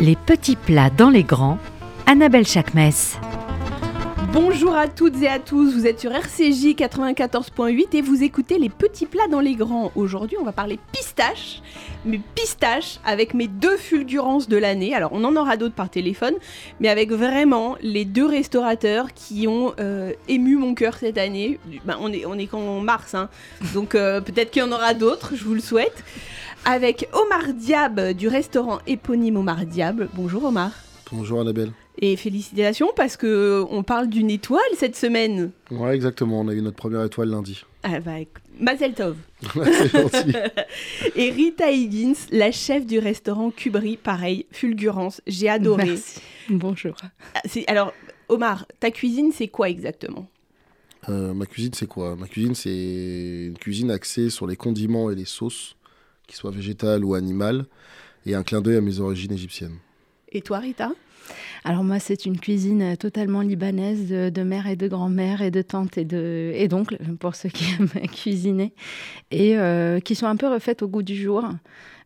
Les petits plats dans les grands, Annabelle Chakmes. Bonjour à toutes et à tous, vous êtes sur RCJ 94.8 et vous écoutez les petits plats dans les grands. Aujourd'hui, on va parler pistache, mais pistache avec mes deux fulgurances de l'année. Alors, on en aura d'autres par téléphone, mais avec vraiment les deux restaurateurs qui ont euh, ému mon cœur cette année. Ben, on est on est mars, hein. donc euh, peut-être qu'il y en aura d'autres, je vous le souhaite. Avec Omar Diab du restaurant éponyme Omar Diab. Bonjour Omar. Bonjour Annabelle. Et félicitations parce que on parle d'une étoile cette semaine. Ouais, exactement. On a eu notre première étoile lundi. Ah bah, Mazel Tov. C'est gentil. Et Rita Higgins, la chef du restaurant Kubri, pareil, fulgurance, j'ai adoré. Merci. Bonjour. Ah, c'est- Alors, Omar, ta cuisine, c'est quoi exactement? Euh, ma cuisine, c'est quoi? Ma cuisine, c'est une cuisine axée sur les condiments et les sauces, qu'ils soient végétales ou animales, et un clin d'œil à mes origines égyptiennes. Et toi, Rita? Alors moi, c'est une cuisine totalement libanaise de, de mère et de grand-mère et de tante et de et d'oncle pour ceux qui aiment cuisiner et euh, qui sont un peu refaites au goût du jour.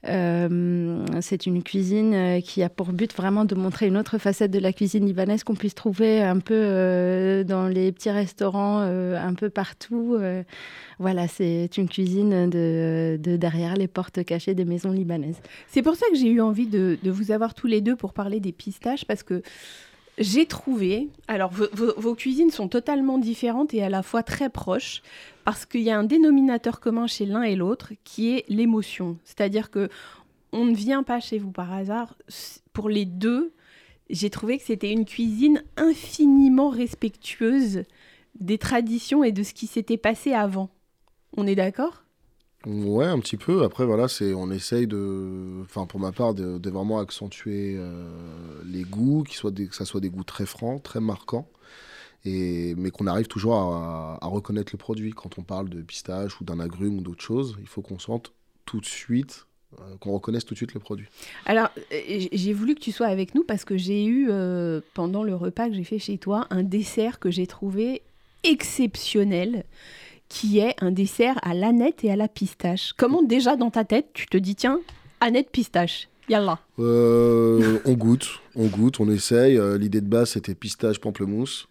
Euh, c'est une cuisine euh, qui a pour but vraiment de montrer une autre facette de la cuisine libanaise qu'on puisse trouver un peu euh, dans les petits restaurants un peu partout. Voilà, c'est une cuisine de, de derrière les portes cachées des maisons libanaises. C'est pour ça que j'ai eu envie de, de vous avoir tous les deux pour parler des pistaches, parce que j'ai trouvé. Alors, vos, cuisines sont totalement différentes et à la fois très proches, parce qu'il y a un dénominateur commun chez l'un et l'autre qui est l'émotion. C'est-à-dire que on ne vient pas chez vous par hasard. Pour les deux, j'ai trouvé que c'était une cuisine infiniment respectueuse des traditions et de ce qui s'était passé avant. On est d'accord? Ouais, un petit peu. Après, voilà, c'est, on essaye de, enfin, pour ma part, de, vraiment accentuer euh, les goûts, qu'ils soient des- que ça soit des goûts très francs, très marquants, et, mais qu'on arrive toujours à, reconnaître le produit. Quand on parle de pistache ou d'un agrume ou d'autre chose, il faut qu'on sente tout de suite, euh, qu'on reconnaisse tout de suite le produit. Alors, euh, j'ai voulu que tu sois avec nous parce que j'ai eu, pendant le repas que j'ai fait chez toi, un dessert que j'ai trouvé exceptionnel, qui est un dessert à l'aneth et à la pistache. Comment déjà dans ta tête, tu te dis, tiens, aneth pistache, yallah. Euh, on goûte, on goûte, on essaye. Euh, L'idée de base, c'était pistache pamplemousse.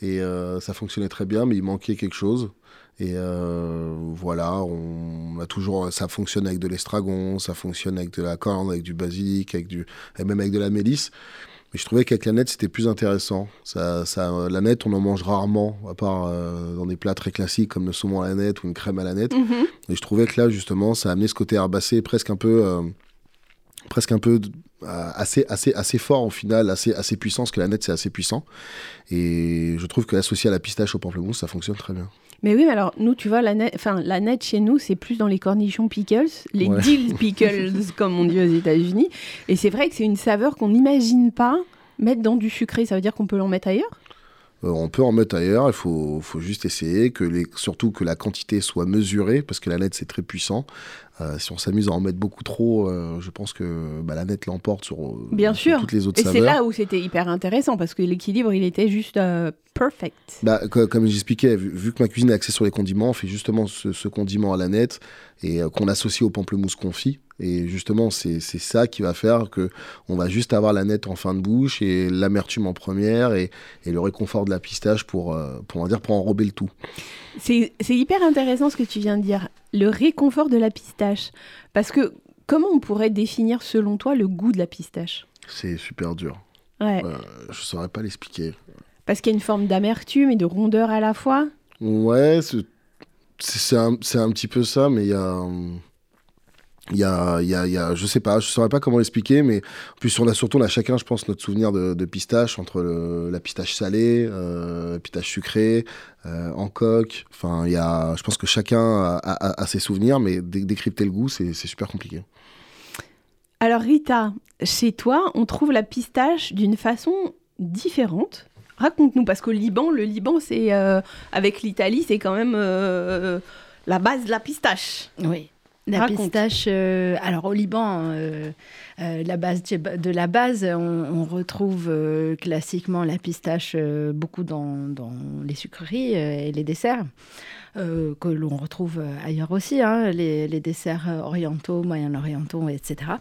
Et euh, ça fonctionnait très bien, mais il manquait quelque chose. Et euh, voilà, on a toujours, ça fonctionne avec de l'estragon, ça fonctionne avec de la coriandre, avec du basilic, avec du, et même avec de la mélisse. Mais je trouvais qu'avec la nette, c'était plus intéressant. Ça, ça, la nette, on en mange rarement, à part euh, dans des plats très classiques comme le saumon à la nette ou une crème à la nette. Mhm. Et je trouvais que là, justement, ça a amené ce côté herbacé presque un peu, euh, presque un peu euh, assez, assez, assez fort au final, assez, assez puissant, parce que la nette, c'est assez puissant. Et je trouve que l'associer à la pistache au pamplemousse, ça fonctionne très bien. Mais oui, mais alors nous, tu vois, la net, enfin, la net chez nous, c'est plus dans les cornichons pickles, les Ouais. dill pickles, comme on dit aux États-Unis. Et c'est vrai que c'est une saveur qu'on n'imagine pas mettre dans du sucré. Ça veut dire qu'on peut l'en mettre ailleurs? Euh, on peut en mettre ailleurs, il faut, faut juste essayer, que les, surtout que la quantité soit mesurée, parce que la nette, c'est très puissant. Euh, si on s'amuse à en mettre beaucoup trop, euh, je pense que bah, la nette l'emporte sur, euh, Bien sur sûr. toutes les autres Et c'est saveurs. là où c'était hyper intéressant parce que l'équilibre, il était juste euh, perfect. Bah, co- comme j'expliquais, vu, vu que ma cuisine est axée sur les condiments, on fait justement ce, ce condiment à la nette et euh, qu'on associe au pamplemousse confit. Et justement, c'est ça qui va faire que on va juste avoir la nette en fin de bouche et l'amertume en première et, et le réconfort de la pistache pour, euh, pour, on dire, pour enrober le tout. C'est hyper intéressant ce que tu viens de dire, le réconfort de la pistache. Parce que comment on pourrait définir selon toi le goût de la pistache? C'est super dur. Ouais. Euh, je saurais pas l'expliquer. Parce qu'il y a une forme d'amertume et de rondeur à la fois? Ouais, c'est un, un petit peu ça, mais il y a. Il y a, y, a, je sais pas, je saurais pas comment l'expliquer, mais en plus on a surtout, on a chacun, je pense, notre souvenir de, pistache, entre la pistache salée, euh, pistache sucrée, euh, en coque. Enfin, il y a, je pense que chacun a, a- ses souvenirs, mais dé- décrypter le goût, c'est super compliqué. Alors Rita, chez toi, on trouve la pistache d'une façon différente. Raconte-nous, parce qu'au Liban, le Liban, c'est euh, avec l'Italie, c'est quand même euh, la base de la pistache. Oui. La Raconte. pistache, euh, alors au Liban, euh, euh, la base de la base, on, on retrouve classiquement la pistache beaucoup dans, dans les sucreries et les desserts, que l'on retrouve ailleurs aussi, hein, les, les desserts orientaux, moyen-orientaux, etc.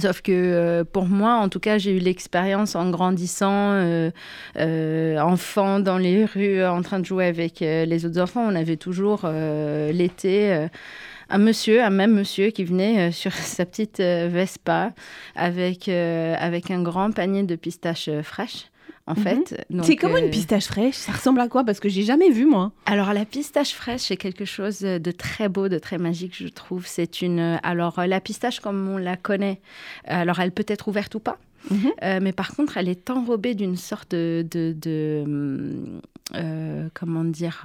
Sauf que euh, pour moi, en tout cas, j'ai eu l'expérience en grandissant, euh, euh, enfant dans les rues, en train de jouer avec les autres enfants. On avait toujours l'été un monsieur, un même monsieur qui venait sur sa petite Vespa avec, avec un grand panier de pistaches fraîches en mhm. fait. C'est comment une euh, pistache fraîche Ça ressemble à quoi? Parce que j'ai jamais vu moi. Alors la pistache fraîche, c'est quelque chose de très beau, de très magique, je trouve. C'est une. Alors la pistache, comme on la connaît, alors elle peut être ouverte ou pas. Mhm. Euh, mais par contre, elle est enrobée d'une sorte de, de, euh, comment dire,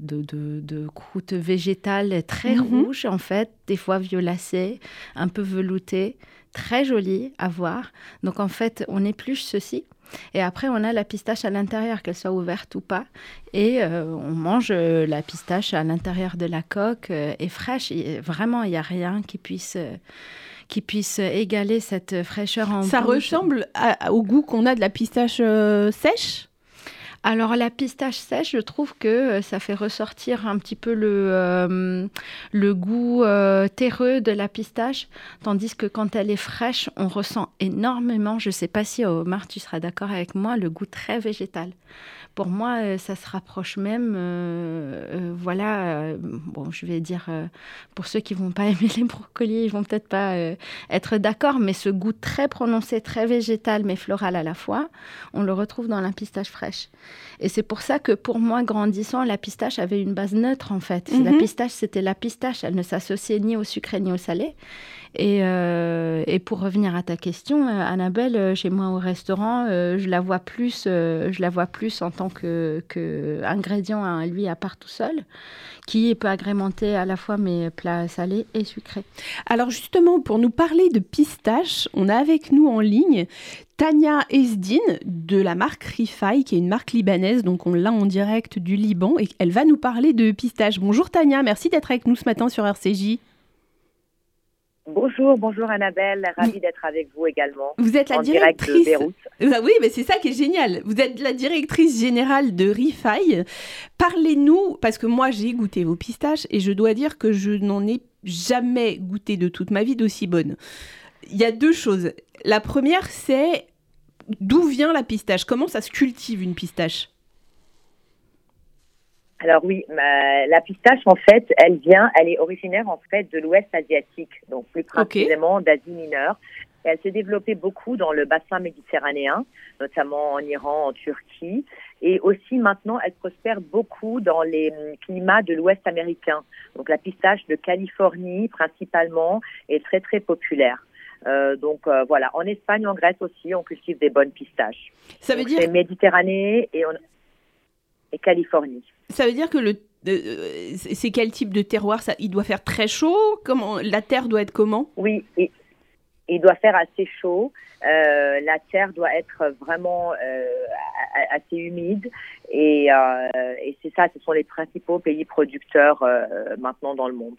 de, de, croûte végétale très mhm. rouge en fait, des fois violacée, un peu veloutée, très jolie à voir. Donc en fait, on épluche ceci et après, on a la pistache à l'intérieur, qu'elle soit ouverte ou pas. Et euh, on mange euh, la pistache à l'intérieur de la coque euh, et fraîche. vraiment, il n'y a rien qui puisse, qui puisse égaler cette fraîcheur en Ça ressemble au goût qu'on a de la pistache sèche? Alors la pistache sèche, je trouve que euh, ça fait ressortir un petit peu le, euh, goût euh, terreux de la pistache, tandis que quand elle est fraîche, on ressent énormément, je ne sais pas si Omar, tu seras d'accord avec moi, le goût très végétal pour moi, ça se rapproche même, voilà, bon, je vais dire, pour ceux qui vont pas aimer les brocolis, ils vont peut-être pas être d'accord, mais ce goût très prononcé, très végétal, mais floral à la fois, on le retrouve dans la pistache fraîche. Et c'est pour ça que pour moi, grandissant, la pistache avait une base neutre, en fait. La mhm. pistache, c'était la pistache, elle ne s'associait ni au sucré ni au salé. Euh, et, pour revenir à ta question, euh, Annabelle, euh, chez moi au restaurant, je la vois plus, je la vois plus en tant que, que ingrédient à lui à part tout seul, qui peut agrémenter à la fois mes plats salés et sucrés. Alors justement, pour nous parler de pistache, on a avec nous en ligne Tania Esdin de la marque Rifai, qui est une marque libanaise, donc on l'a en direct du Liban, et elle va nous parler de pistache. Bonjour Tania, merci d'être avec nous ce matin sur RCJ. Bonjour, bonjour Annabelle, ravie d'être avec vous également. Vous êtes la directrice. Ah oui, mais c'est ça qui est génial. Vous êtes la directrice générale de Rifai. Parlez-nous, parce que moi j'ai goûté vos pistaches et je dois dire que je n'en ai jamais goûté de toute ma vie d'aussi bonne. Il y a deux choses. La première, c'est d'où vient la pistache? Comment ça se cultive une pistache? Alors oui, la pistache en fait, elle vient, elle est originaire en fait de l'Ouest asiatique, donc plus précisément d'Asie mineure. elle s'est développée beaucoup dans le bassin méditerranéen, notamment en Iran, en Turquie, et aussi maintenant elle prospère beaucoup dans les hum, climats de l'Ouest américain. Donc la pistache de Californie principalement est très très populaire. Euh, donc euh, voilà, en Espagne, en Grèce aussi, on cultive des bonnes pistaches. Ça veut dire Méditerranée et, et Californie. Ça veut dire que le euh, c'est quel type de terroir ça? Il doit faire très chaud? Comment la terre doit être comment? Oui, il doit faire assez chaud. Euh, la terre doit être vraiment euh, assez humide et, et c'est ça, ce sont les principaux pays producteurs maintenant dans le monde.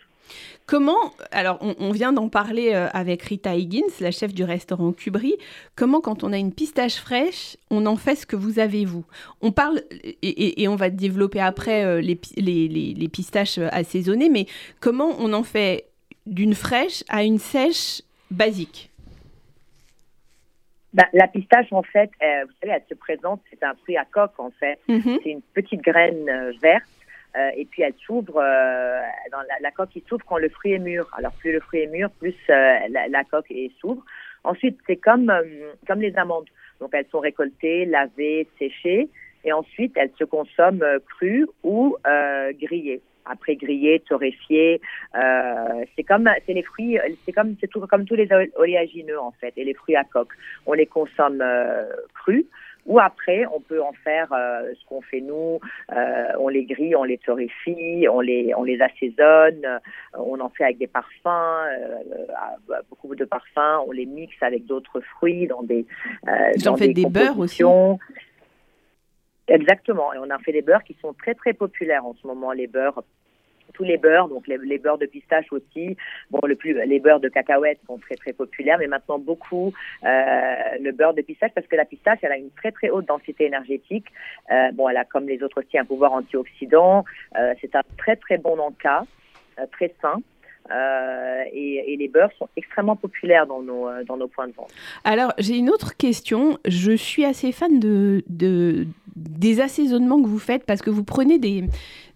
Comment, alors on, vient d'en parler euh, avec Rita Higgins, la chef du restaurant Cubry, comment quand on a une pistache fraîche, on en fait ce que vous avez vous? On parle, et, on va développer après euh, les, pistaches euh, assaisonnées, mais comment on en fait d'une fraîche à une sèche basique bah, la pistache, en fait, vous savez, elle se présente, c'est un fruit à coque, en fait. Mm-hmm. C'est une petite graine verte euh, et puis elle s'ouvre, euh, la, coque qui s'ouvre quand le fruit est mûr. Alors plus le fruit est mûr, plus euh, la, coque s'ouvre. Ensuite, c'est comme, comme les amandes. Donc elles sont récoltées, lavées, séchées, et ensuite elles se consomment crues ou grillées après grillées, torréfiées. c'est comme c'est les fruits, c'est comme c'est tout comme tous les oléagineux en fait et les fruits à coque. On les consomme crus. Ou après, on peut en faire euh, ce qu'on fait nous, euh, on les grille, on les torréfie, on les, on les assaisonne, euh, on en fait avec des parfums, beaucoup de parfums, on les mixe avec d'autres fruits dans des. Vous en faites des beurres aussi. Exactement, et on a fait des beurres qui sont très très populaires en ce moment, les beurres tous les beurres, donc les, beurres de pistache aussi. Bon, le plus, les beurres de cacahuètes sont très très populaires, mais maintenant beaucoup euh, le beurre de pistache parce que la pistache, elle a une très très haute densité énergétique. Euh, bon, elle a comme les autres aussi un pouvoir antioxydant. Euh, c'est un très très bon encas, très sain. Et, les beurres sont extrêmement populaires dans nos, dans nos points de vente. Alors, j'ai une autre question. Je suis assez fan de, de, des assaisonnements que vous faites parce que vous prenez des,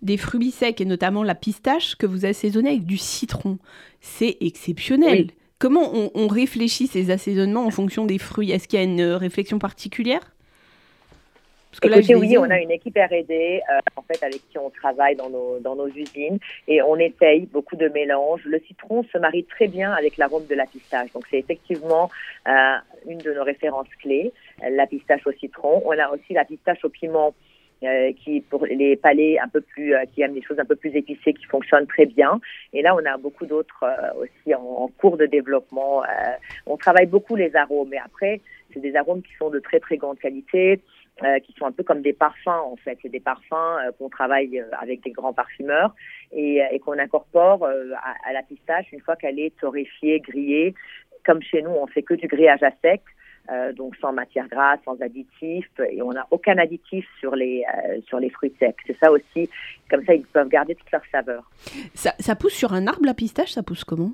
des fruits secs et notamment la pistache que vous assaisonnez avec du citron. C'est exceptionnel. Comment on, réfléchit ces assaisonnements en fonction des fruits? Est-ce qu'il y a une réflexion particulière? Parce que là, oui, on a une équipe R&D euh, en fait avec qui on travaille dans nos, dans nos usines et on essaye beaucoup de mélanges. Le citron se marie très bien avec l'arôme de la pistache, donc c'est effectivement euh, une de nos références clés, la pistache au citron. On a aussi la pistache au piment euh, qui pour les palais un peu plus, euh, qui aiment des choses un peu plus épicées, qui fonctionnent très bien. Et là, on a beaucoup d'autres euh, aussi en, cours de développement. on travaille beaucoup les arômes, mais après, c'est des arômes qui sont de très très grande qualité. Qui sont un peu comme des parfums en fait. C'est des parfums qu'on travaille avec des grands parfumeurs et, et qu'on incorpore à, à, la pistache une fois qu'elle est torréfiée, grillée. Comme chez nous, on fait que du grillage à sec. Euh, donc sans matière grasse, sans additifs, et on n'a aucun additif sur les, euh, sur les fruits secs. C'est ça aussi, comme ça ils peuvent garder toute leur saveur. Ça, ça pousse sur un arbre la pistache, ça pousse comment?